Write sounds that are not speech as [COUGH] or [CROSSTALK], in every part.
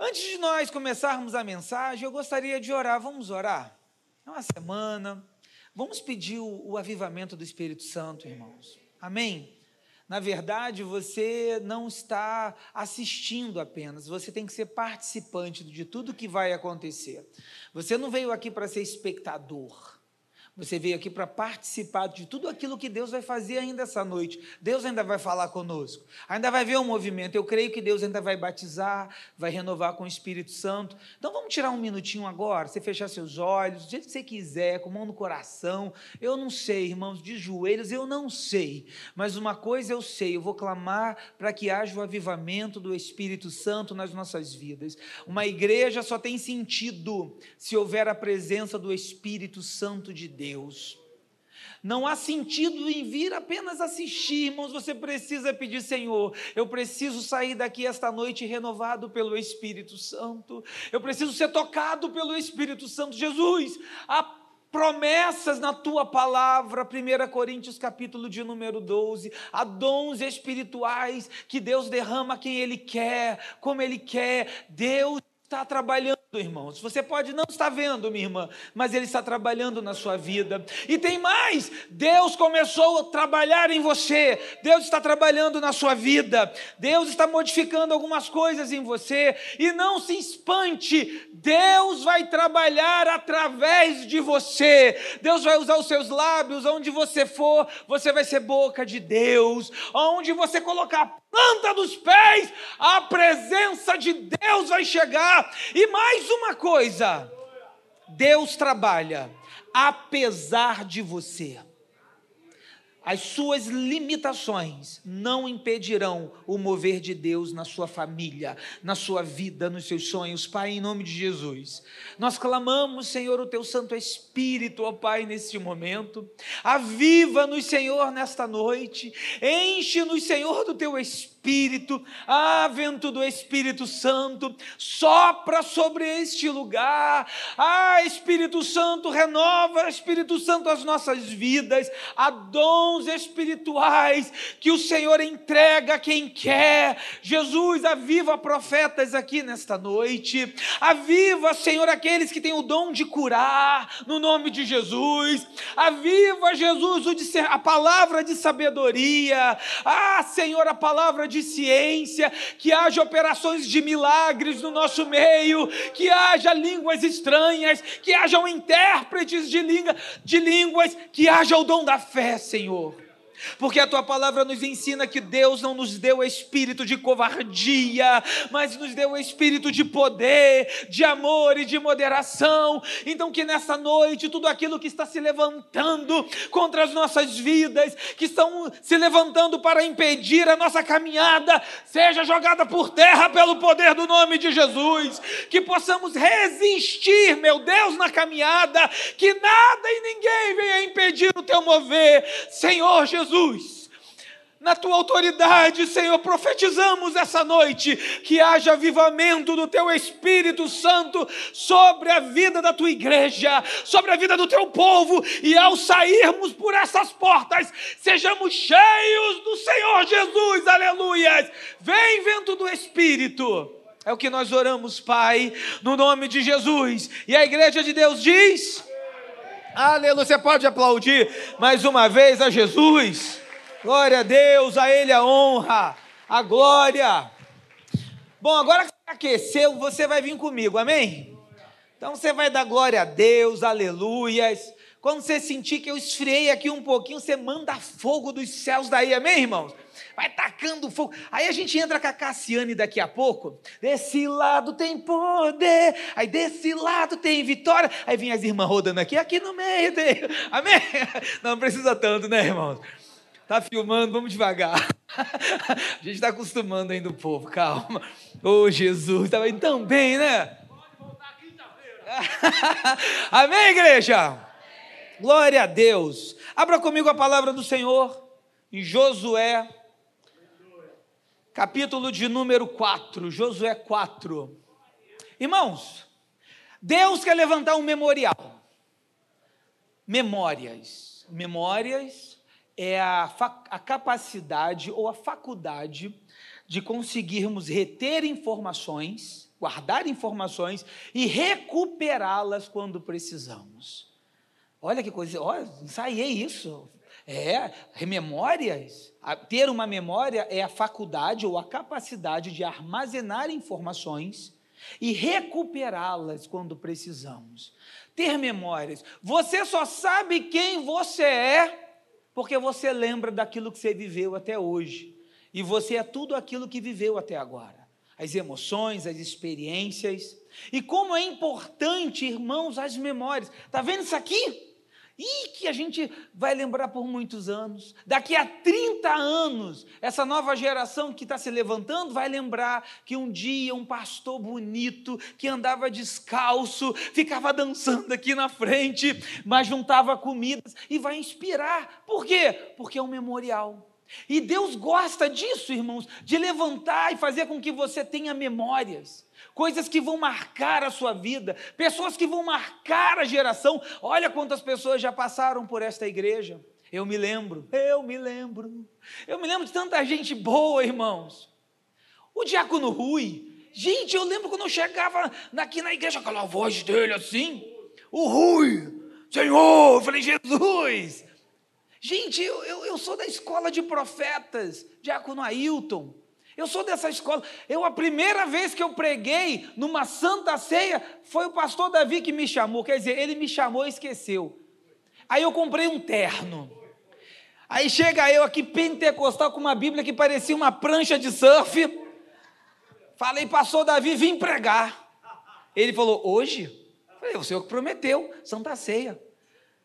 Antes de nós começarmos a mensagem, eu gostaria de orar. Vamos orar? É uma semana. Vamos pedir o, o avivamento do Espírito Santo, irmãos. Amém? Na verdade, você não está assistindo apenas, você tem que ser participante de tudo que vai acontecer. Você não veio aqui para ser espectador. Você veio aqui para participar de tudo aquilo que Deus vai fazer ainda essa noite. Deus ainda vai falar conosco, ainda vai ver um movimento. Eu creio que Deus ainda vai batizar, vai renovar com o Espírito Santo. Então vamos tirar um minutinho agora, você fechar seus olhos, do jeito que você quiser, com mão no coração. Eu não sei, irmãos, de joelhos, eu não sei. Mas uma coisa eu sei, eu vou clamar para que haja o avivamento do Espírito Santo nas nossas vidas. Uma igreja só tem sentido se houver a presença do Espírito Santo de Deus. Deus. Não há sentido em vir apenas assistir, irmãos. Você precisa pedir, Senhor, eu preciso sair daqui esta noite renovado pelo Espírito Santo. Eu preciso ser tocado pelo Espírito Santo. Jesus, há promessas na tua palavra, 1 Coríntios capítulo de número 12, há dons espirituais que Deus derrama quem Ele quer, como Ele quer. Deus está trabalhando, irmãos. Você pode não estar vendo, minha irmã, mas Ele está trabalhando na sua vida. E tem mais: Deus começou a trabalhar em você, Deus está trabalhando na sua vida, Deus está modificando algumas coisas em você. E não se espante, Deus vai trabalhar através de você. Deus vai usar os seus lábios, onde você for, você vai ser boca de Deus. Onde você colocar planta dos pés, a presença de Deus vai chegar. E mais uma coisa: Deus trabalha apesar de você. As suas limitações não impedirão o mover de Deus na sua família, na sua vida, nos seus sonhos, Pai, em nome de Jesus. Nós clamamos, Senhor, o teu Santo Espírito, ó Pai, neste momento. Aviva-nos, Senhor, nesta noite. Enche-nos, Senhor, do teu Espírito Espírito, ah, vento do Espírito Santo, sopra sobre este lugar, ah, Espírito Santo, renova, Espírito Santo, as nossas vidas, há dons espirituais que o Senhor entrega a quem quer. Jesus, aviva profetas aqui nesta noite, aviva, Senhor, aqueles que têm o dom de curar, no nome de Jesus, aviva, Jesus, a palavra de sabedoria, ah, Senhor, a palavra de ciência, que haja operações de milagres no nosso meio, que haja línguas estranhas, que hajam intérpretes de, língua, de línguas, que haja o dom da fé, Senhor. Porque a tua palavra nos ensina que Deus não nos deu espírito de covardia, mas nos deu espírito de poder, de amor e de moderação. Então, que nessa noite, tudo aquilo que está se levantando contra as nossas vidas, que estão se levantando para impedir a nossa caminhada, seja jogada por terra pelo poder do nome de Jesus. Que possamos resistir, meu Deus, na caminhada, que nada e ninguém venha impedir o teu mover, Senhor Jesus Jesus. Na tua autoridade, Senhor, profetizamos essa noite que haja avivamento do teu Espírito Santo sobre a vida da tua igreja, sobre a vida do teu povo, e ao sairmos por essas portas, sejamos cheios do Senhor Jesus, aleluias. Vem, vento do Espírito. É o que nós oramos, Pai, no nome de Jesus. E a igreja de Deus diz: Aleluia. Você pode aplaudir mais uma vez a Jesus. Glória a Deus, a Ele a honra, a glória. Bom, agora que aqueceu, você vai vir comigo, amém? Então você vai dar glória a Deus, aleluias. Quando você sentir que eu esfriei aqui um pouquinho, você manda fogo dos céus daí, amém, irmãos? Vai tacando fogo. Aí a gente entra com a Cassiane daqui a pouco. Desse lado tem poder, aí desse lado tem vitória. Aí vem as irmãs rodando aqui, aqui no meio tem. [LAUGHS] Amém? Não precisa tanto, né, irmãos? Tá filmando, vamos devagar. [LAUGHS] A gente está acostumando ainda o povo, calma. Ô oh, Jesus, estava indo tão bem, né? [LAUGHS] Amém, igreja? Glória a Deus. Abra comigo a palavra do Senhor em Josué capítulo de número 4, Josué 4. Irmãos, Deus quer levantar um memorial. Memórias. Memórias é a, a capacidade ou a faculdade de conseguirmos reter informações guardar informações e recuperá-las quando precisamos. Olha que coisa, olha, ensaiei isso. É, memórias. Ter uma memória é a faculdade ou a capacidade de armazenar informações e recuperá-las quando precisamos. Ter memórias. Você só sabe quem você é porque você lembra daquilo que você viveu até hoje. E você é tudo aquilo que viveu até agora. As emoções, as experiências. E como é importante, irmãos, as memórias. Está vendo isso aqui? E que a gente vai lembrar por muitos anos. Daqui a 30 anos, essa nova geração que está se levantando vai lembrar que um dia um pastor bonito, que andava descalço, ficava dançando aqui na frente, mas juntava comidas e vai inspirar. Por quê? Porque é um memorial. E Deus gosta disso, irmãos, de levantar e fazer com que você tenha memórias coisas que vão marcar a sua vida, pessoas que vão marcar a geração. Olha quantas pessoas já passaram por esta igreja. Eu me lembro, eu me lembro, eu me lembro de tanta gente boa, irmãos. O diácono Rui, gente, eu lembro quando eu chegava aqui na igreja, aquela voz dele assim, o Rui, Senhor, eu falei, Jesus. Gente, eu, eu, eu sou da escola de profetas, diácono Ailton. Eu sou dessa escola. Eu, a primeira vez que eu preguei numa santa ceia, foi o pastor Davi que me chamou. Quer dizer, ele me chamou e esqueceu. Aí eu comprei um terno. Aí chega eu aqui, pentecostal, com uma Bíblia que parecia uma prancha de surf. Falei, pastor Davi, vim pregar. Ele falou, hoje? Falei, o senhor que prometeu, Santa Ceia.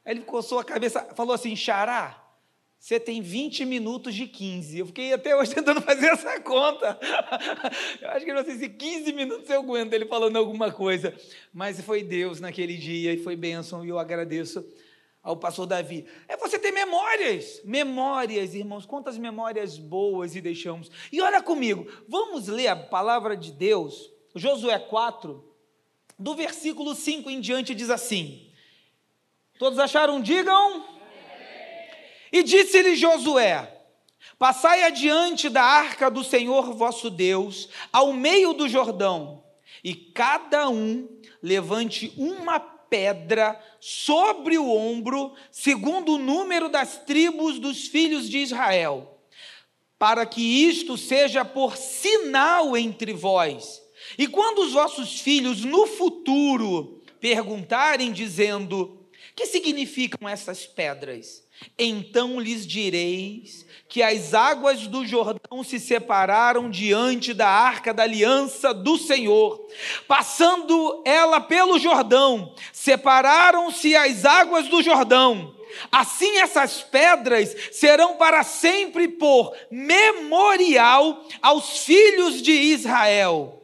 Aí ele coçou a cabeça, falou assim, Xará, você tem 20 minutos de 15. Eu fiquei até hoje [LAUGHS] tentando fazer essa conta. Eu acho que não sei se 15 minutos eu aguento ele falando alguma coisa. Mas foi Deus naquele dia e foi bênção e eu agradeço ao pastor Davi. É você ter memórias. Memórias, irmãos. Quantas memórias boas e deixamos. E olha comigo, vamos ler a palavra de Deus, Josué 4, do versículo 5 em diante, diz assim. Todos acharam? Digam. E disse-lhe Josué: Passai adiante da arca do Senhor vosso Deus, ao meio do Jordão, e cada um levante uma pedra sobre o ombro, segundo o número das tribos dos filhos de Israel, para que isto seja por sinal entre vós. E quando os vossos filhos no futuro perguntarem, dizendo: Que significam essas pedras? Então lhes direis que as águas do Jordão se separaram diante da arca da aliança do Senhor. Passando ela pelo Jordão, separaram-se as águas do Jordão. Assim essas pedras serão para sempre por memorial aos filhos de Israel.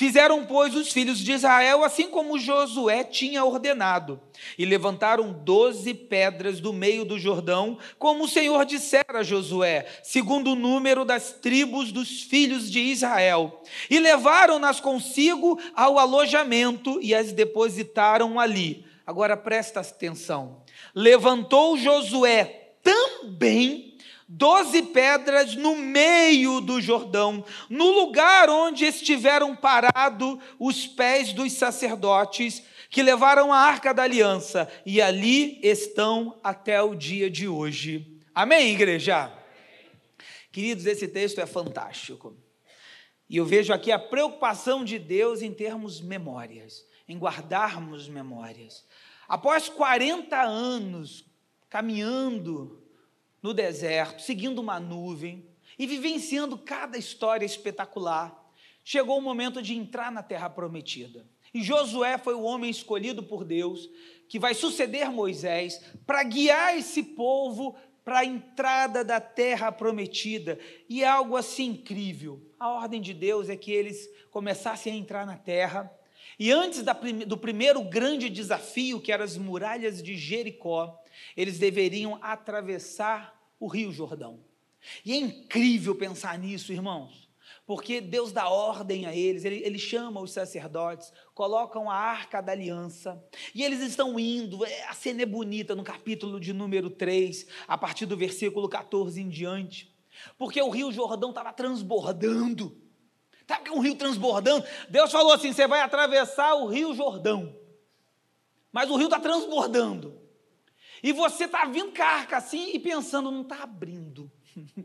Fizeram, pois, os filhos de Israel assim como Josué tinha ordenado, e levantaram doze pedras do meio do Jordão, como o Senhor dissera a Josué, segundo o número das tribos dos filhos de Israel, e levaram-nas consigo ao alojamento e as depositaram ali. Agora presta atenção. Levantou Josué também doze pedras no meio do Jordão, no lugar onde estiveram parados os pés dos sacerdotes que levaram a arca da aliança, e ali estão até o dia de hoje. Amém, igreja? Queridos, esse texto é fantástico. E eu vejo aqui a preocupação de Deus em termos memórias, em guardarmos memórias. Após 40 anos caminhando no deserto, seguindo uma nuvem e vivenciando cada história espetacular, chegou o momento de entrar na terra prometida. E Josué foi o homem escolhido por Deus que vai suceder Moisés para guiar esse povo para a entrada da terra prometida. E é algo assim incrível. A ordem de Deus é que eles começassem a entrar na terra. E antes do primeiro grande desafio, que eram as muralhas de Jericó, eles deveriam atravessar o Rio Jordão. E é incrível pensar nisso, irmãos, porque Deus dá ordem a eles, ele, ele chama os sacerdotes, colocam a arca da aliança, e eles estão indo, é, a cena é bonita no capítulo de número 3, a partir do versículo 14 em diante, porque o Rio Jordão estava transbordando, Sabe que é um rio transbordando? Deus falou assim: você vai atravessar o rio Jordão. Mas o rio está transbordando. E você está vindo carca assim e pensando, não está abrindo. [LAUGHS]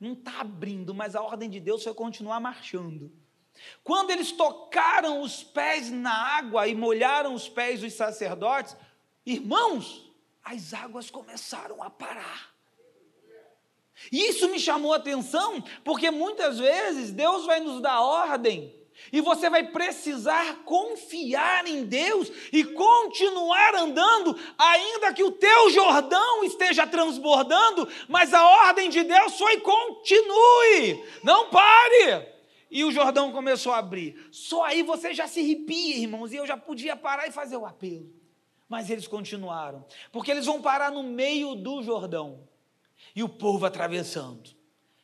não está abrindo, mas a ordem de Deus foi continuar marchando. Quando eles tocaram os pés na água e molharam os pés dos sacerdotes, irmãos, as águas começaram a parar. E isso me chamou a atenção, porque muitas vezes Deus vai nos dar ordem e você vai precisar confiar em Deus e continuar andando, ainda que o teu Jordão esteja transbordando, mas a ordem de Deus foi continue, não pare. E o Jordão começou a abrir. Só aí você já se arrepia, irmãos, e eu já podia parar e fazer o apelo. Mas eles continuaram, porque eles vão parar no meio do Jordão e o povo atravessando.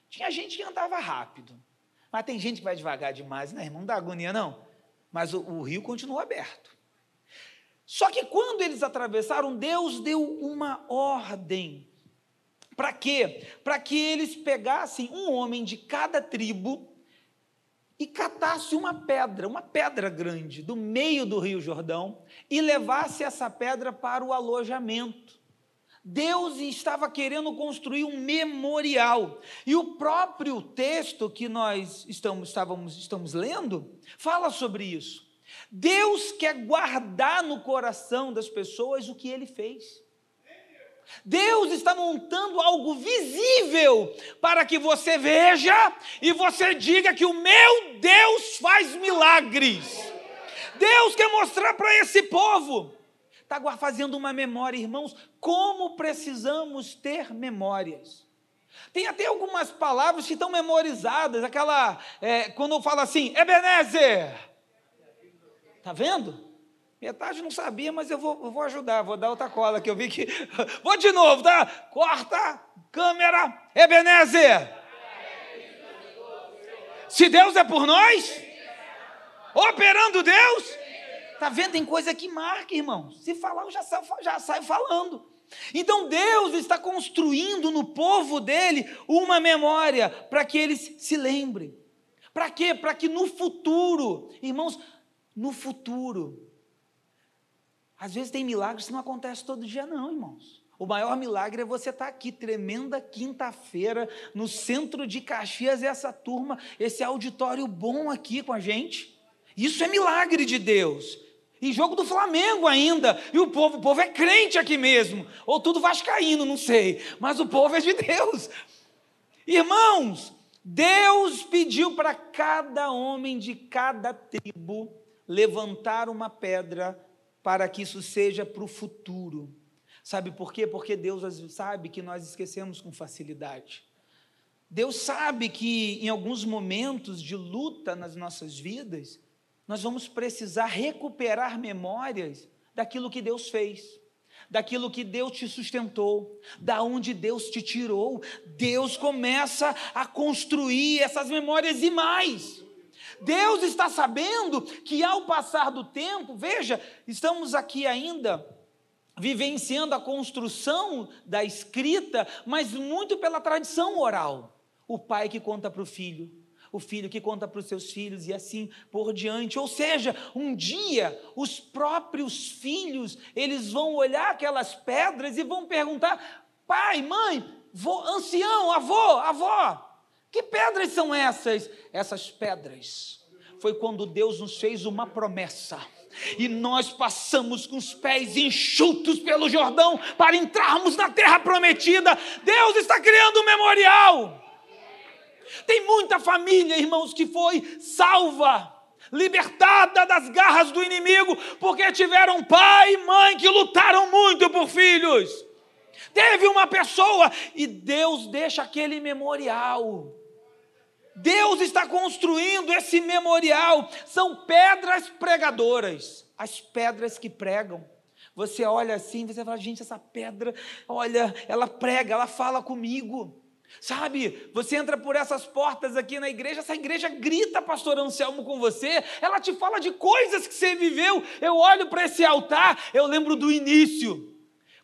Tinha gente que andava rápido, mas tem gente que vai devagar demais, né, irmão? Não dá agonia, não. Mas o, o rio continuou aberto. Só que quando eles atravessaram, Deus deu uma ordem. Para quê? Para que eles pegassem um homem de cada tribo e catasse uma pedra, uma pedra grande, do meio do Rio Jordão, e levasse essa pedra para o alojamento. Deus estava querendo construir um memorial. E o próprio texto que nós estamos, estávamos, estamos lendo fala sobre isso. Deus quer guardar no coração das pessoas o que ele fez. Deus está montando algo visível para que você veja e você diga que o meu Deus faz milagres. Deus quer mostrar para esse povo está fazendo uma memória, irmãos, como precisamos ter memórias. Tem até algumas palavras que estão memorizadas, aquela, é, quando eu falo assim, Ebenezer, está vendo? Metade não sabia, mas eu vou, eu vou ajudar, vou dar outra cola, que eu vi que. [LAUGHS] Vou de novo, tá? Corta, câmera, Ebenezer. Se Deus é por nós, operando Deus, Está vendo? Tem coisa que marca, irmão. Se falar, eu já saio, já saio falando. Então Deus está construindo no povo dele uma memória para que eles se lembrem. Para quê? Para que no futuro, irmãos, no futuro. Às vezes tem milagres que não acontece todo dia, não, irmãos. O maior milagre é você estar aqui, tremenda quinta-feira, no centro de Caxias, essa turma, esse auditório bom aqui com a gente. Isso é milagre de Deus. E jogo do Flamengo ainda. E o povo, o povo é crente aqui mesmo. Ou tudo vascaíno, não sei. Mas o povo é de Deus. Irmãos, Deus pediu para cada homem de cada tribo levantar uma pedra para que isso seja para o futuro. Sabe por quê? Porque Deus sabe que nós esquecemos com facilidade. Deus sabe que em alguns momentos de luta nas nossas vidas, nós vamos precisar recuperar memórias daquilo que Deus fez, daquilo que Deus te sustentou, da onde Deus te tirou. Deus começa a construir essas memórias e mais. Deus está sabendo que ao passar do tempo, veja, estamos aqui ainda vivenciando a construção da escrita, mas muito pela tradição oral. O pai que conta para o filho, o filho que conta para os seus filhos e assim por diante. Ou seja, um dia os próprios filhos, eles vão olhar aquelas pedras e vão perguntar: pai, mãe, vô, ancião, avô, avó, que pedras são essas? Essas pedras foi quando Deus nos fez uma promessa. E nós passamos com os pés enxutos pelo Jordão para entrarmos na terra prometida. Deus está criando um memorial. Tem muita família, irmãos, que foi salva, libertada das garras do inimigo, porque tiveram pai e mãe que lutaram muito por filhos. Teve uma pessoa e Deus deixa aquele memorial. Deus está construindo esse memorial. São pedras pregadoras, as pedras que pregam. Você olha assim, você fala, gente, essa pedra, olha, ela prega, ela fala comigo. Sabe, você entra por essas portas aqui na igreja, essa igreja grita, pastor Anselmo, com você, ela te fala de coisas que você viveu. Eu olho para esse altar, eu lembro do início,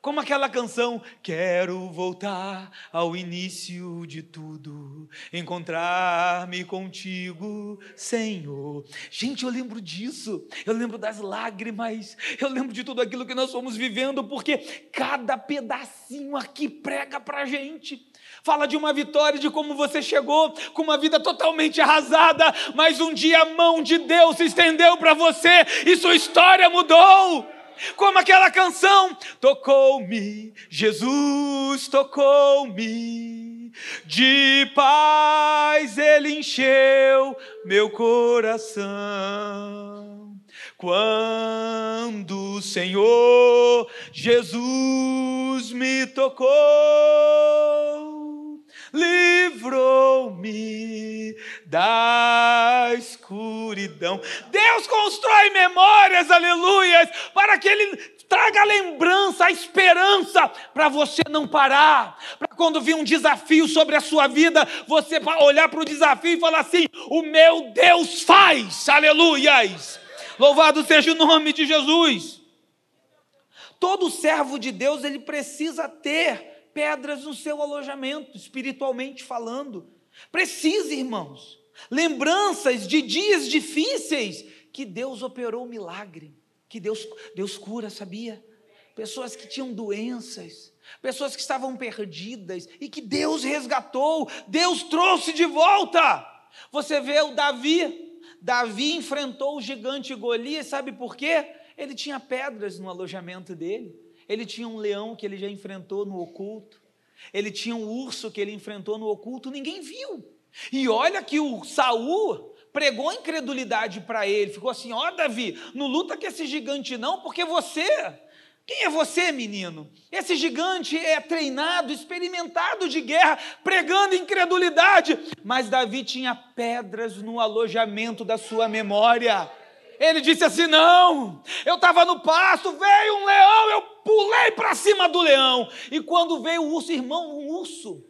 como aquela canção, quero voltar ao início de tudo, encontrar-me contigo, Senhor. Gente, eu lembro disso, eu lembro das lágrimas, eu lembro de tudo aquilo que nós fomos vivendo, porque cada pedacinho aqui prega para gente. Fala de uma vitória, de como você chegou com uma vida totalmente arrasada, mas um dia a mão de Deus se estendeu para você e sua história mudou como aquela canção: tocou-me, Jesus tocou-me, de paz ele encheu meu coração. Quando o Senhor Jesus me tocou, livrou-me da escuridão. Deus constrói memórias, aleluias, para que Ele traga a lembrança, a esperança, para você não parar, para quando vir um desafio sobre a sua vida, você olhar para o desafio e falar assim: o meu Deus faz, aleluias. Louvado seja o nome de Jesus. Todo servo de Deus ele precisa ter pedras no seu alojamento, espiritualmente falando. Precisa, irmãos. Lembranças de dias difíceis que Deus operou um milagre, que Deus, Deus cura, sabia? Pessoas que tinham doenças, pessoas que estavam perdidas e que Deus resgatou, Deus trouxe de volta. Você vê o Davi, Davi enfrentou o gigante Golias, sabe por quê? Ele tinha pedras no alojamento dele. Ele tinha um leão que ele já enfrentou no oculto. Ele tinha um urso que ele enfrentou no oculto, ninguém viu. E olha que o Saul pregou incredulidade para ele, ficou assim: "Ó, oh, Davi, não luta com esse gigante não, porque você quem é você, menino? Esse gigante é treinado, experimentado de guerra, pregando incredulidade. Mas Davi tinha pedras no alojamento da sua memória. Ele disse assim: Não, eu estava no pasto, veio um leão, eu pulei para cima do leão. E quando veio o urso, irmão, um urso.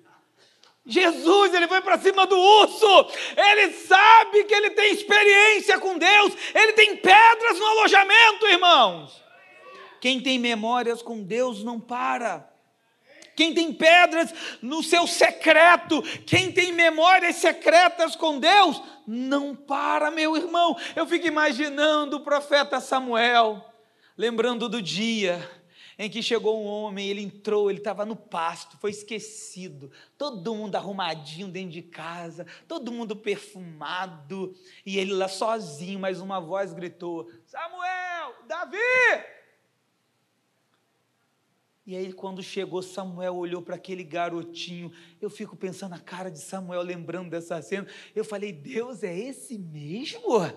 Jesus, ele foi para cima do urso. Ele sabe que ele tem experiência com Deus. Ele tem pedras no alojamento, irmãos. Quem tem memórias com Deus não para. Quem tem pedras no seu secreto, quem tem memórias secretas com Deus, não para, meu irmão. Eu fico imaginando o profeta Samuel, lembrando do dia em que chegou um homem, ele entrou, ele estava no pasto, foi esquecido, todo mundo arrumadinho dentro de casa, todo mundo perfumado, e ele lá sozinho, mas uma voz gritou: Samuel, Davi! E aí, quando chegou, Samuel olhou para aquele garotinho. Eu fico pensando na cara de Samuel, lembrando dessa cena. Eu falei: Deus, é esse mesmo?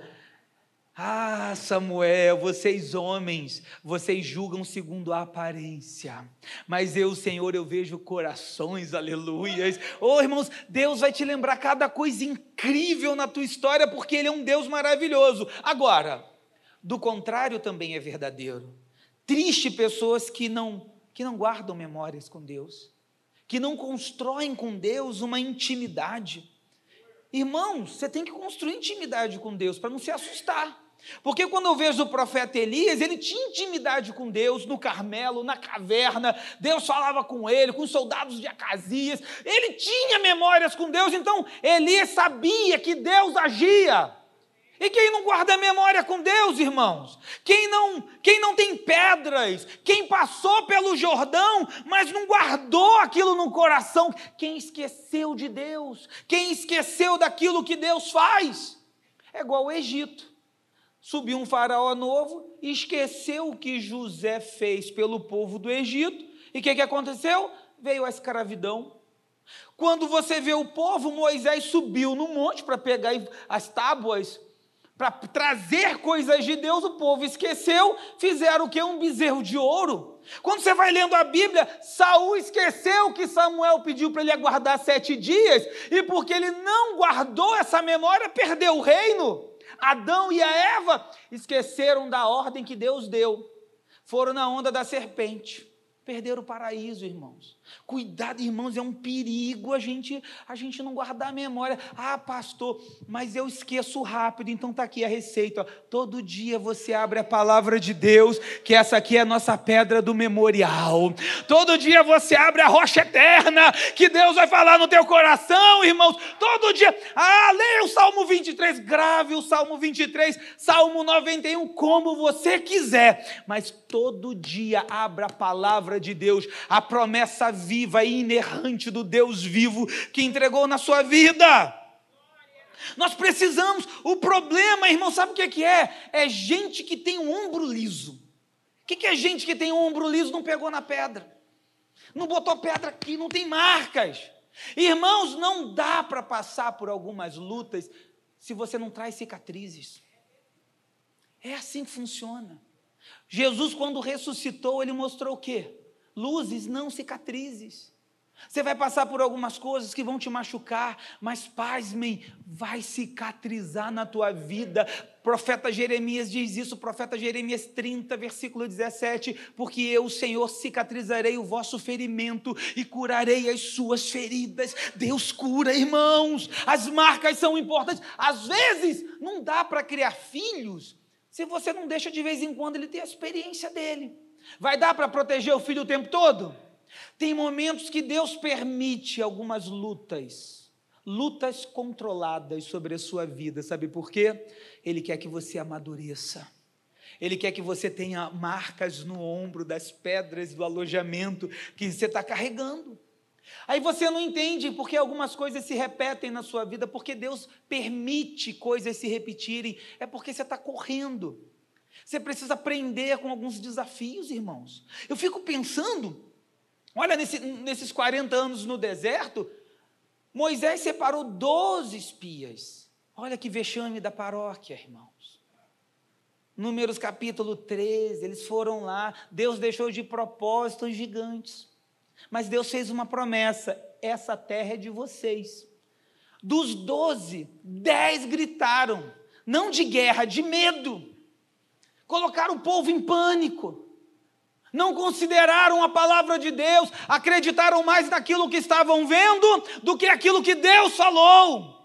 Ah, Samuel, vocês homens, vocês julgam segundo a aparência, mas eu, Senhor, eu vejo corações, aleluias. Oh, irmãos, Deus vai te lembrar cada coisa incrível na tua história, porque Ele é um Deus maravilhoso. Agora, do contrário também é verdadeiro. Triste pessoas que não que não guardam memórias com Deus, que não constroem com Deus uma intimidade. Irmãos, você tem que construir intimidade com Deus para não se assustar. Porque quando eu vejo o profeta Elias, ele tinha intimidade com Deus no Carmelo, na caverna, Deus falava com ele, com os soldados de Acasias, ele tinha memórias com Deus, então Elias sabia que Deus agia. E quem não guarda memória com Deus, irmãos? Quem não, quem não tem pedras? Quem passou pelo Jordão, mas não guardou aquilo no coração? Quem esqueceu de Deus? Quem esqueceu daquilo que Deus faz? É igual o Egito. Subiu um faraó novo, esqueceu o que José fez pelo povo do Egito. E o que, que aconteceu? Veio a escravidão. Quando você vê o povo, Moisés subiu no monte para pegar as tábuas para trazer coisas de Deus, o povo esqueceu, fizeram o que? Um bezerro de ouro. Quando você vai lendo a Bíblia, Saul esqueceu que Samuel pediu para ele aguardar sete dias, e porque ele não guardou essa memória, perdeu o reino. Adão e a Eva esqueceram da ordem que Deus deu, foram na onda da serpente perderam o paraíso, irmãos. Cuidado, irmãos, é um perigo a gente a gente não guardar a memória. Ah, pastor, mas eu esqueço rápido, então está aqui a receita. Todo dia você abre a palavra de Deus, que essa aqui é a nossa pedra do memorial. Todo dia você abre a rocha eterna, que Deus vai falar no teu coração, irmãos. Todo dia, ah, leia o Salmo 23, grave o Salmo 23, Salmo 91, como você quiser, mas todo dia abra a palavra de Deus, a promessa viva e inerrante do Deus vivo que entregou na sua vida. Nós precisamos, o problema, irmão, sabe o que é? É gente que tem um ombro liso. O que é gente que tem um ombro liso não pegou na pedra? Não botou pedra aqui, não tem marcas. Irmãos, não dá para passar por algumas lutas se você não traz cicatrizes. É assim que funciona. Jesus, quando ressuscitou, ele mostrou o quê? Luzes, não cicatrizes. Você vai passar por algumas coisas que vão te machucar, mas pasmem, vai cicatrizar na tua vida. Profeta Jeremias diz isso, profeta Jeremias 30, versículo 17: Porque eu, Senhor, cicatrizarei o vosso ferimento e curarei as suas feridas. Deus cura, irmãos, as marcas são importantes. Às vezes, não dá para criar filhos se você não deixa de vez em quando ele ter a experiência dele. Vai dar para proteger o filho o tempo todo? Tem momentos que Deus permite algumas lutas, lutas controladas sobre a sua vida, sabe por quê? Ele quer que você amadureça. Ele quer que você tenha marcas no ombro das pedras do alojamento que você está carregando. Aí você não entende porque algumas coisas se repetem na sua vida, porque Deus permite coisas se repetirem, é porque você está correndo. Você precisa aprender com alguns desafios, irmãos. Eu fico pensando Olha, nesse, nesses 40 anos no deserto, Moisés separou 12 espias. Olha que vexame da paróquia, irmãos. Números capítulo 13, eles foram lá, Deus deixou de propósitos gigantes. Mas Deus fez uma promessa: essa terra é de vocês. Dos doze, dez gritaram, não de guerra, de medo. Colocaram o povo em pânico não consideraram a palavra de Deus, acreditaram mais naquilo que estavam vendo do que aquilo que Deus falou.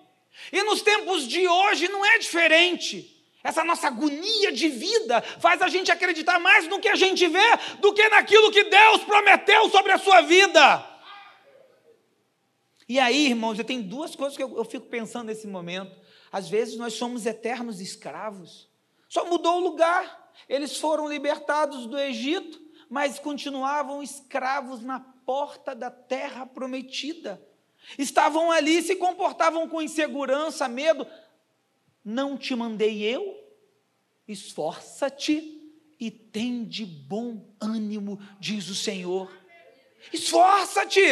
E nos tempos de hoje não é diferente. Essa nossa agonia de vida faz a gente acreditar mais no que a gente vê do que naquilo que Deus prometeu sobre a sua vida. E aí, irmãos, eu tenho duas coisas que eu, eu fico pensando nesse momento. Às vezes nós somos eternos escravos, só mudou o lugar. Eles foram libertados do Egito, mas continuavam escravos na porta da terra prometida. Estavam ali, se comportavam com insegurança, medo. Não te mandei eu? Esforça-te e tem de bom ânimo, diz o Senhor. Esforça-te.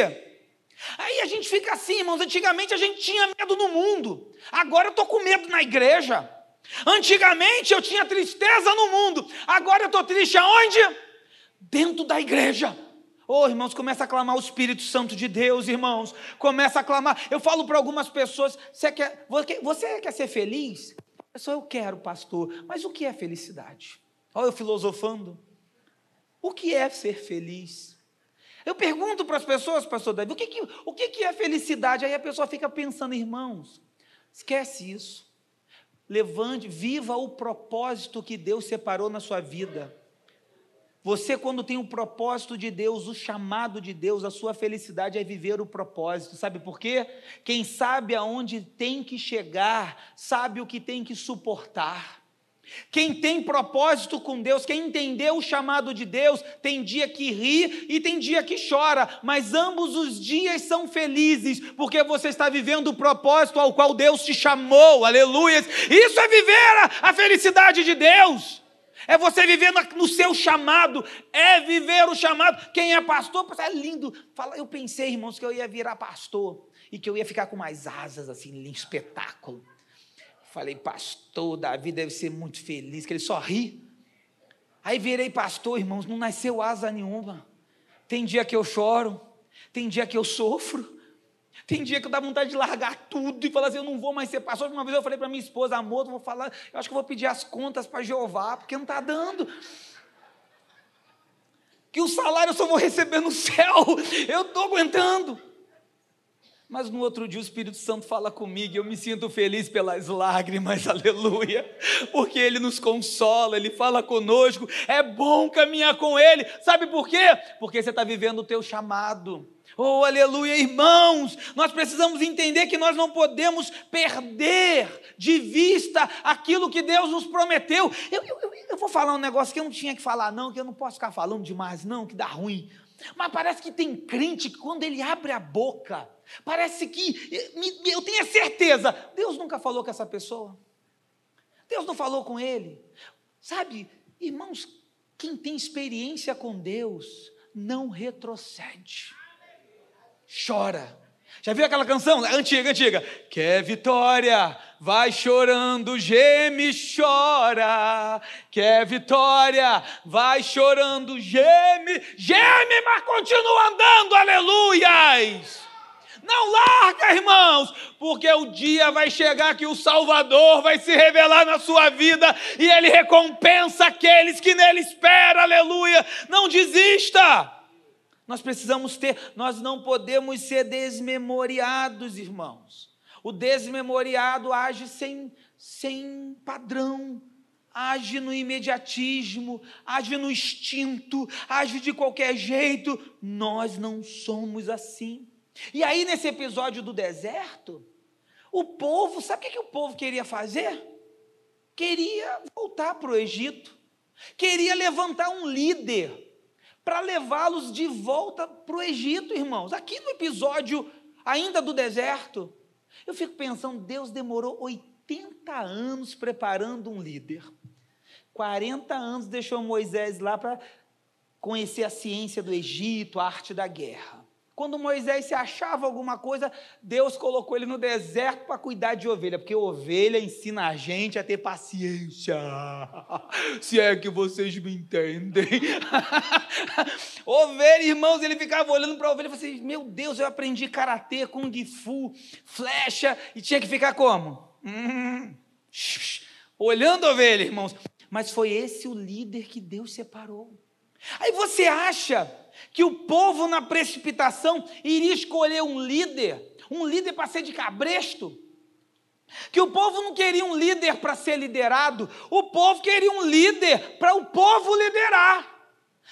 Aí a gente fica assim, irmãos. Antigamente a gente tinha medo no mundo, agora eu estou com medo na igreja. Antigamente eu tinha tristeza no mundo, agora eu estou triste aonde? dentro da igreja. Oh, irmãos, começa a clamar o Espírito Santo de Deus, irmãos. Começa a clamar. Eu falo para algumas pessoas: você quer, você quer ser feliz? Só eu quero, pastor. Mas o que é felicidade? Olha eu filosofando. O que é ser feliz? Eu pergunto para as pessoas, pastor Davi, o que, que, o que, que é felicidade? Aí a pessoa fica pensando, irmãos, esquece isso. Levante, viva o propósito que Deus separou na sua vida. Você, quando tem o propósito de Deus, o chamado de Deus, a sua felicidade é viver o propósito. Sabe por quê? Quem sabe aonde tem que chegar, sabe o que tem que suportar. Quem tem propósito com Deus, quem entendeu o chamado de Deus, tem dia que ri e tem dia que chora, mas ambos os dias são felizes, porque você está vivendo o propósito ao qual Deus te chamou, aleluias. Isso é viver a, a felicidade de Deus é você viver no seu chamado, é viver o chamado. Quem é pastor, é lindo. Fala, eu pensei, irmãos, que eu ia virar pastor e que eu ia ficar com mais asas, assim, espetáculo. Falei, pastor, Davi deve ser muito feliz, que ele só ri. Aí virei pastor, irmãos, não nasceu asa nenhuma. Tem dia que eu choro, tem dia que eu sofro, tem dia que eu dá vontade de largar tudo e falar assim: eu não vou mais ser pastor. Uma vez eu falei para minha esposa, amor, eu vou falar, eu acho que eu vou pedir as contas para Jeová, porque não está dando. que o salário eu só vou receber no [LAUGHS] céu, eu estou aguentando. Mas no outro dia o Espírito Santo fala comigo, e eu me sinto feliz pelas lágrimas, [LAUGHS] aleluia, porque Ele nos consola, Ele fala conosco, é bom caminhar com Ele, sabe por quê? Porque você está vivendo o teu chamado. Oh, aleluia, irmãos, nós precisamos entender que nós não podemos perder de vista aquilo que Deus nos prometeu. Eu, eu, eu, vou falar um negócio que eu não tinha que falar, não, que eu não posso ficar falando demais, não, que dá ruim. Mas parece que tem crente que quando ele abre a boca, parece que, eu tenho certeza, Deus nunca falou com essa pessoa. Deus não falou com ele. Sabe, irmãos, quem tem experiência com Deus não retrocede chora. Já viu aquela canção antiga, antiga? Quer vitória, vai chorando, geme, chora. Quer vitória, vai chorando, geme, geme, mas continua andando, aleluias. Não larga, irmãos, porque o dia vai chegar que o Salvador vai se revelar na sua vida e ele recompensa aqueles que nele esperam, aleluia. Não desista. Nós precisamos ter, nós não podemos ser desmemoriados, irmãos. O desmemoriado age sem, sem padrão, age no imediatismo, age no instinto, age de qualquer jeito. Nós não somos assim. E aí, nesse episódio do deserto, o povo, sabe o que, que o povo queria fazer? Queria voltar para o Egito, queria levantar um líder para levá-los de volta para o Egito, irmãos. Aqui no episódio ainda do deserto, eu fico pensando, Deus demorou 80 anos preparando um líder. 40 anos deixou Moisés lá para conhecer a ciência do Egito, a arte da guerra. Quando Moisés se achava alguma coisa, Deus colocou ele no deserto para cuidar de ovelha, porque ovelha ensina a gente a ter paciência. [LAUGHS] Se é que vocês me entendem. [LAUGHS] ovelha, irmãos, ele ficava olhando para a ovelha e falava assim: Meu Deus, eu aprendi karatê, kung fu, flecha, e tinha que ficar como? Hum, olhando a ovelha, irmãos. Mas foi esse o líder que Deus separou. Aí você acha que o povo, na precipitação, iria escolher um líder, um líder para ser de cabresto? Que o povo não queria um líder para ser liderado, o povo queria um líder para o povo liderar.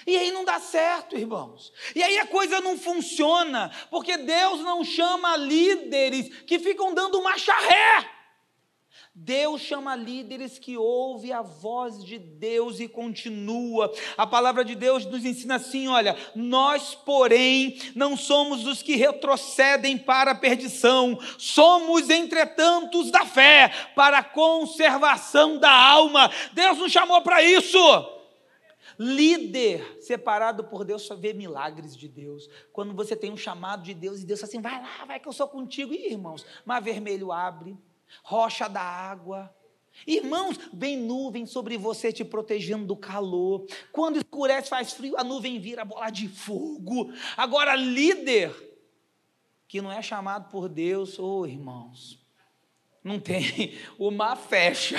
E aí não dá certo, irmãos. E aí a coisa não funciona, porque Deus não chama líderes que ficam dando marcha ré. Deus chama líderes que ouvem a voz de Deus e continua. A palavra de Deus nos ensina assim: olha, nós, porém, não somos os que retrocedem para a perdição, somos, entretanto, os da fé, para a conservação da alma. Deus nos chamou para isso. Líder separado por Deus só vê milagres de Deus. Quando você tem um chamado de Deus e Deus assim, vai lá, vai que eu sou contigo. E irmãos, mar vermelho abre, rocha da água. Irmãos, vem nuvem sobre você te protegendo do calor. Quando escurece, faz frio, a nuvem vira bola de fogo. Agora, líder que não é chamado por Deus, ô oh, irmãos, não tem, o mar fecha,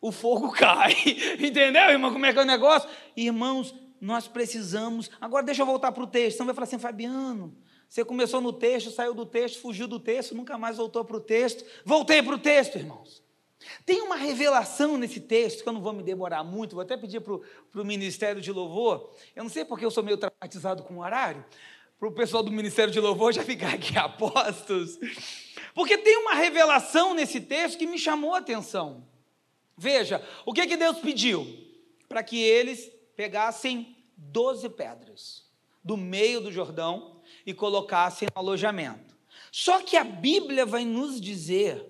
o fogo cai. [LAUGHS] Entendeu, irmão? Como é que é o negócio? Irmãos, nós precisamos. Agora, deixa eu voltar para o texto. Você vai falar assim, Fabiano, você começou no texto, saiu do texto, fugiu do texto, nunca mais voltou para o texto. Voltei para o texto, irmãos. Tem uma revelação nesse texto, que eu não vou me demorar muito, vou até pedir para o Ministério de Louvor. Eu não sei porque eu sou meio traumatizado com o horário, para o pessoal do Ministério de Louvor já ficar aqui [LAUGHS] apostos. Porque tem uma revelação nesse texto que me chamou a atenção. Veja, o que, que Deus pediu? Para que eles pegassem doze pedras do meio do Jordão e colocassem no alojamento. Só que a Bíblia vai nos dizer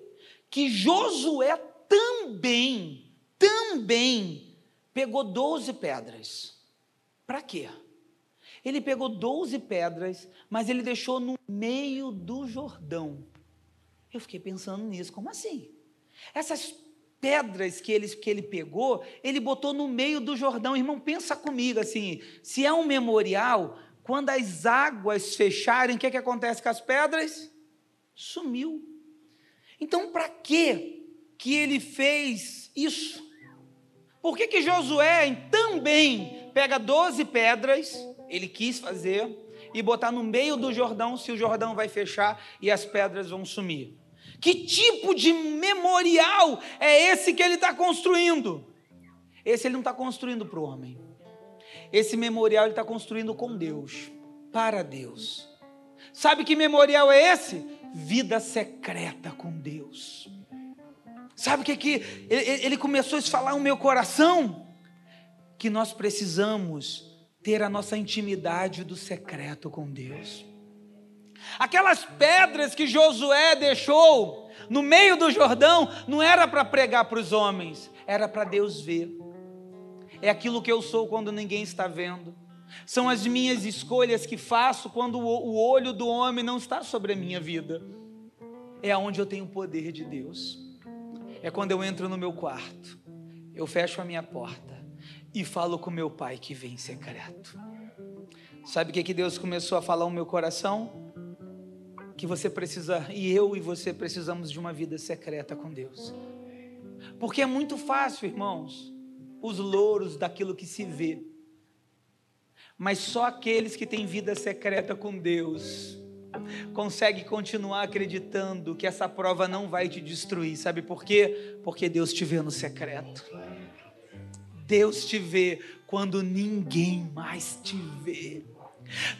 que Josué também, também pegou 12 pedras. Para quê? Ele pegou 12 pedras, mas ele deixou no meio do Jordão. Eu fiquei pensando nisso, como assim? Essas pedras que ele, que ele pegou, ele botou no meio do Jordão. Irmão, pensa comigo assim: se é um memorial, quando as águas fecharem, o que, é que acontece com as pedras? Sumiu. Então, para que que ele fez isso? Por que, que Josué também pega 12 pedras, ele quis fazer, e botar no meio do Jordão, se o Jordão vai fechar e as pedras vão sumir. Que tipo de memorial é esse que ele está construindo? Esse ele não está construindo para o homem. Esse memorial ele está construindo com Deus, para Deus. Sabe que memorial é esse? Vida secreta com Deus. Sabe o que, que ele começou a falar no meu coração? Que nós precisamos ter a nossa intimidade do secreto com Deus. Aquelas pedras que Josué deixou no meio do Jordão não era para pregar para os homens, era para Deus ver. É aquilo que eu sou quando ninguém está vendo. São as minhas escolhas que faço quando o olho do homem não está sobre a minha vida. É aonde eu tenho o poder de Deus. É quando eu entro no meu quarto, eu fecho a minha porta e falo com meu pai que vem em secreto. Sabe o que, que Deus começou a falar no meu coração? Que você precisa, e eu e você precisamos de uma vida secreta com Deus. Porque é muito fácil, irmãos, os louros daquilo que se vê. Mas só aqueles que têm vida secreta com Deus conseguem continuar acreditando que essa prova não vai te destruir. Sabe por quê? Porque Deus te vê no secreto. Deus te vê quando ninguém mais te vê.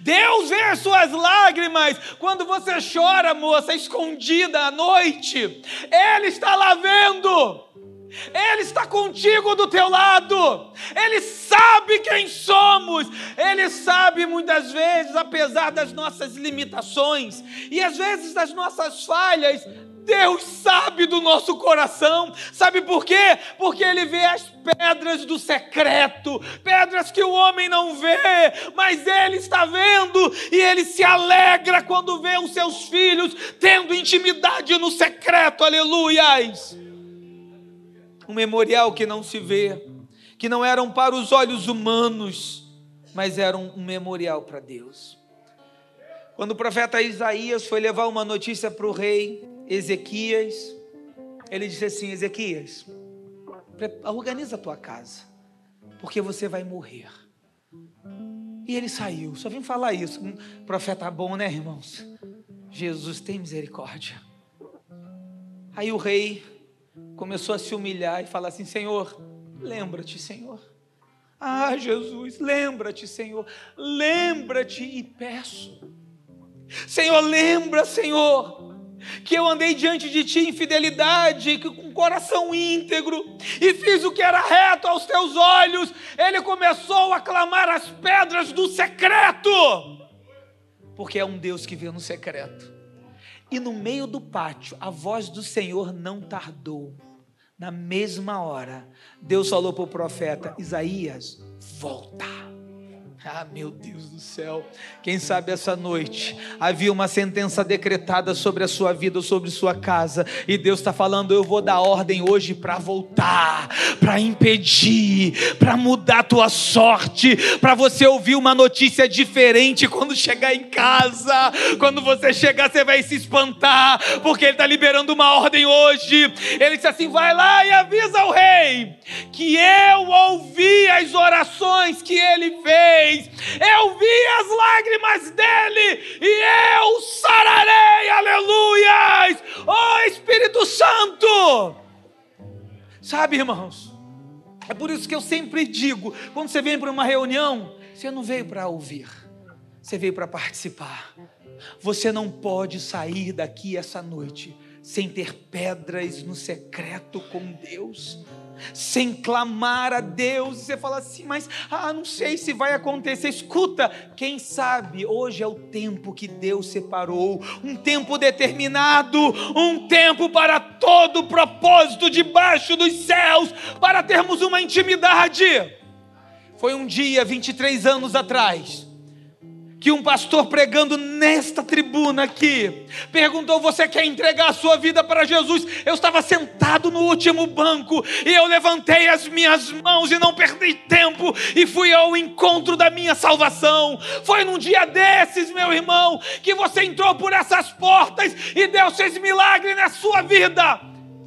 Deus vê as suas lágrimas quando você chora, moça, escondida à noite. Ele está lá vendo. Ele está contigo do teu lado, Ele sabe quem somos, Ele sabe muitas vezes, apesar das nossas limitações e às vezes das nossas falhas, Deus sabe do nosso coração, sabe por quê? Porque Ele vê as pedras do secreto, pedras que o homem não vê, mas Ele está vendo e Ele se alegra quando vê os seus filhos tendo intimidade no secreto, aleluias um memorial que não se vê, que não eram para os olhos humanos, mas eram um memorial para Deus. Quando o profeta Isaías foi levar uma notícia para o rei Ezequias, ele disse assim: Ezequias, organiza a tua casa, porque você vai morrer. E ele saiu, só vim falar isso. Um profeta bom, né, irmãos? Jesus tem misericórdia. Aí o rei começou a se humilhar e falar assim: Senhor, lembra-te, Senhor. Ah, Jesus, lembra-te, Senhor, lembra-te e peço. Senhor, lembra, Senhor, que eu andei diante de ti em fidelidade, com coração íntegro, e fiz o que era reto aos teus olhos. Ele começou a clamar as pedras do secreto, porque é um Deus que vê no secreto. E no meio do pátio, a voz do Senhor não tardou. Na mesma hora, Deus falou para o profeta Isaías: volta. Ah, meu Deus do céu. Quem sabe essa noite havia uma sentença decretada sobre a sua vida, sobre sua casa, e Deus está falando: eu vou dar ordem hoje para voltar, para impedir, para mudar a tua sorte, para você ouvir uma notícia diferente quando chegar em casa. Quando você chegar, você vai se espantar, porque Ele está liberando uma ordem hoje. Ele disse assim: vai lá e avisa o rei que eu ouvi as orações que ele fez eu vi as lágrimas dele e eu sararei, aleluias, oh Espírito Santo. Sabe, irmãos, é por isso que eu sempre digo: quando você vem para uma reunião, você não veio para ouvir, você veio para participar. Você não pode sair daqui essa noite sem ter pedras no secreto com Deus sem clamar a Deus, você fala assim, mas ah, não sei se vai acontecer. Escuta, quem sabe hoje é o tempo que Deus separou, um tempo determinado, um tempo para todo o propósito debaixo dos céus, para termos uma intimidade. Foi um dia, 23 anos atrás, que um pastor pregando nesta tribuna aqui perguntou: Você quer entregar a sua vida para Jesus? Eu estava sentado no último banco e eu levantei as minhas mãos e não perdi tempo e fui ao encontro da minha salvação. Foi num dia desses, meu irmão, que você entrou por essas portas e Deus fez milagre na sua vida.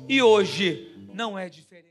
E hoje não é diferente.